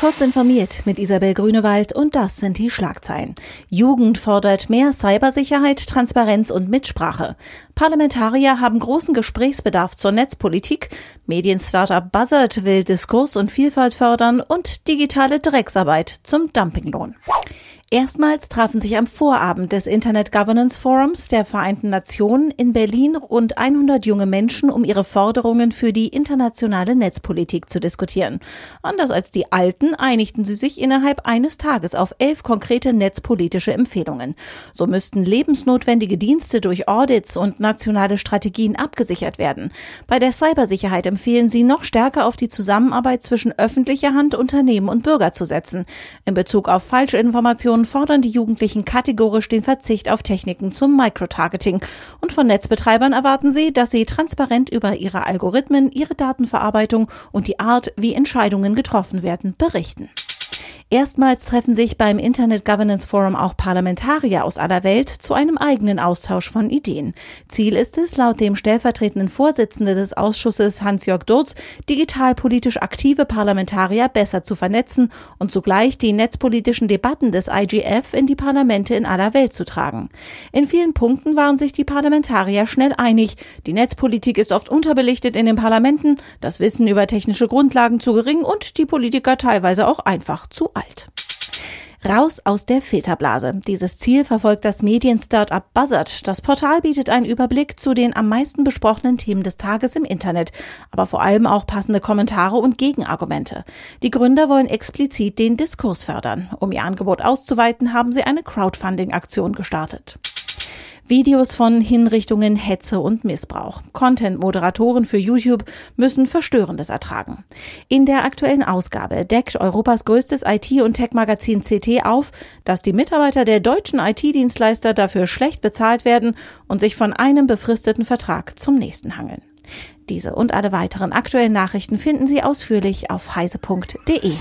Kurz informiert mit Isabel Grünewald und das sind die Schlagzeilen. Jugend fordert mehr Cybersicherheit, Transparenz und Mitsprache. Parlamentarier haben großen Gesprächsbedarf zur Netzpolitik. Medienstartup Buzzard will Diskurs und Vielfalt fördern und digitale Drecksarbeit zum Dumpinglohn. Erstmals trafen sich am Vorabend des Internet Governance Forums der Vereinten Nationen in Berlin rund 100 junge Menschen, um ihre Forderungen für die internationale Netzpolitik zu diskutieren. Anders als die Alten einigten sie sich innerhalb eines Tages auf elf konkrete netzpolitische Empfehlungen. So müssten lebensnotwendige Dienste durch Audits und nationale Strategien abgesichert werden. Bei der Cybersicherheit empfehlen sie noch stärker auf die Zusammenarbeit zwischen öffentlicher Hand, Unternehmen und Bürger zu setzen. In Bezug auf falsche Informationen Organisationen fordern die Jugendlichen kategorisch den Verzicht auf Techniken zum Microtargeting. Und von Netzbetreibern erwarten sie, dass sie transparent über ihre Algorithmen, ihre Datenverarbeitung und die Art, wie Entscheidungen getroffen werden, berichten. Erstmals treffen sich beim Internet Governance Forum auch Parlamentarier aus aller Welt zu einem eigenen Austausch von Ideen. Ziel ist es, laut dem stellvertretenden Vorsitzenden des Ausschusses Hans-Jörg Durz, digitalpolitisch aktive Parlamentarier besser zu vernetzen und zugleich die netzpolitischen Debatten des IGF in die Parlamente in aller Welt zu tragen. In vielen Punkten waren sich die Parlamentarier schnell einig. Die Netzpolitik ist oft unterbelichtet in den Parlamenten, das Wissen über technische Grundlagen zu gering und die Politiker teilweise auch einfach zu alt. Raus aus der Filterblase. Dieses Ziel verfolgt das Medien-Startup Buzzard. Das Portal bietet einen Überblick zu den am meisten besprochenen Themen des Tages im Internet, aber vor allem auch passende Kommentare und Gegenargumente. Die Gründer wollen explizit den Diskurs fördern. Um ihr Angebot auszuweiten, haben sie eine Crowdfunding-Aktion gestartet. Videos von Hinrichtungen, Hetze und Missbrauch. Content-Moderatoren für YouTube müssen Verstörendes ertragen. In der aktuellen Ausgabe deckt Europas größtes IT- und Tech-Magazin CT auf, dass die Mitarbeiter der deutschen IT-Dienstleister dafür schlecht bezahlt werden und sich von einem befristeten Vertrag zum nächsten hangeln. Diese und alle weiteren aktuellen Nachrichten finden Sie ausführlich auf heise.de.